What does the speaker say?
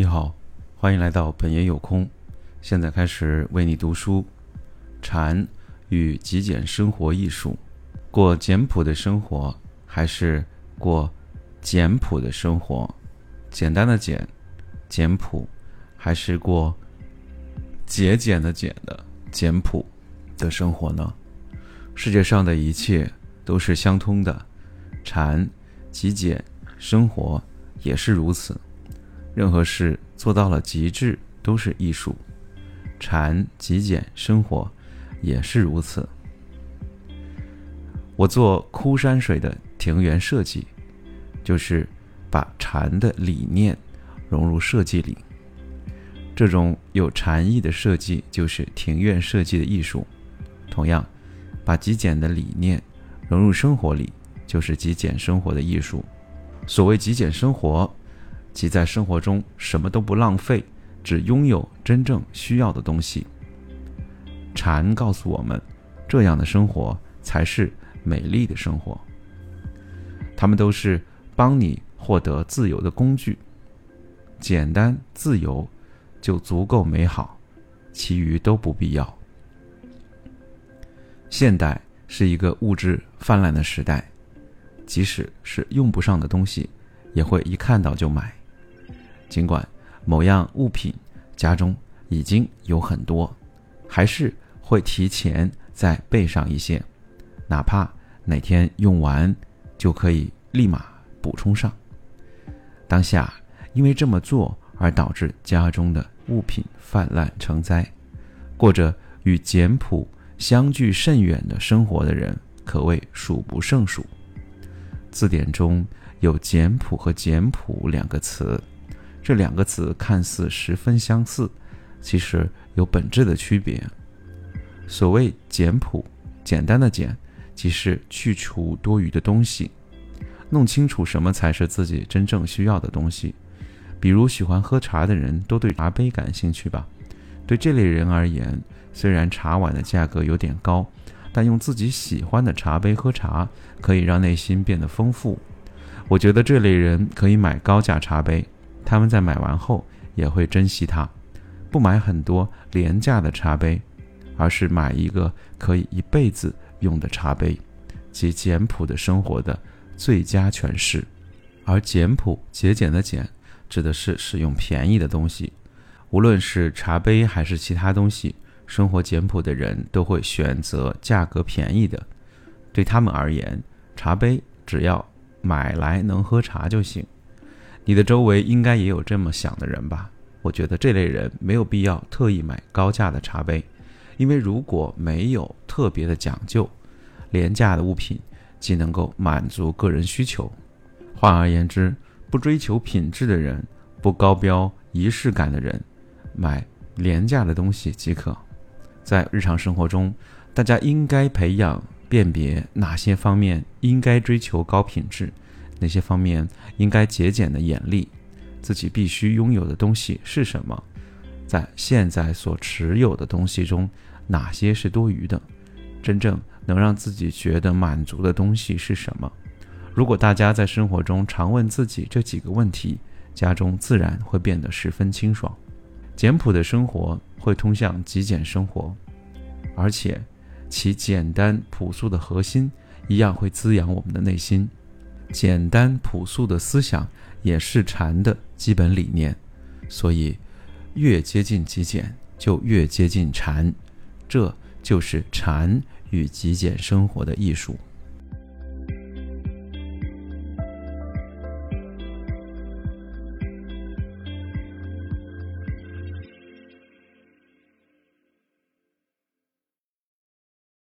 你好，欢迎来到本爷有空。现在开始为你读书。禅与极简生活艺术，过简朴的生活还是过简朴的生活？简单的简，简朴，还是过节俭的俭的简朴的生活呢？世界上的一切都是相通的，禅、极简生活也是如此。任何事做到了极致都是艺术，禅极简生活也是如此。我做枯山水的庭园设计，就是把禅的理念融入设计里。这种有禅意的设计就是庭院设计的艺术。同样，把极简的理念融入生活里，就是极简生活的艺术。所谓极简生活。即在生活中什么都不浪费，只拥有真正需要的东西。禅告诉我们，这样的生活才是美丽的生活。它们都是帮你获得自由的工具。简单自由就足够美好，其余都不必要。现代是一个物质泛滥的时代，即使是用不上的东西，也会一看到就买。尽管某样物品家中已经有很多，还是会提前再备上一些，哪怕哪天用完，就可以立马补充上。当下因为这么做而导致家中的物品泛滥成灾，过着与简朴相距甚远的生活的人可谓数不胜数。字典中有“简朴”和“简朴”两个词。这两个词看似十分相似，其实有本质的区别。所谓简朴，简单的简，即是去除多余的东西，弄清楚什么才是自己真正需要的东西。比如喜欢喝茶的人都对茶杯感兴趣吧？对这类人而言，虽然茶碗的价格有点高，但用自己喜欢的茶杯喝茶，可以让内心变得丰富。我觉得这类人可以买高价茶杯。他们在买完后也会珍惜它，不买很多廉价的茶杯，而是买一个可以一辈子用的茶杯，即简朴的生活的最佳诠释。而简朴节俭的简，指的是使用便宜的东西，无论是茶杯还是其他东西，生活简朴的人都会选择价格便宜的。对他们而言，茶杯只要买来能喝茶就行。你的周围应该也有这么想的人吧？我觉得这类人没有必要特意买高价的茶杯，因为如果没有特别的讲究，廉价的物品既能够满足个人需求。换而言之，不追求品质的人，不高标仪式感的人，买廉价的东西即可。在日常生活中，大家应该培养辨别哪些方面应该追求高品质。哪些方面应该节俭的眼力？自己必须拥有的东西是什么？在现在所持有的东西中，哪些是多余的？真正能让自己觉得满足的东西是什么？如果大家在生活中常问自己这几个问题，家中自然会变得十分清爽。简朴的生活会通向极简生活，而且其简单朴素的核心一样会滋养我们的内心。简单朴素的思想也是禅的基本理念，所以越接近极简，就越接近禅，这就是禅与极简生活的艺术。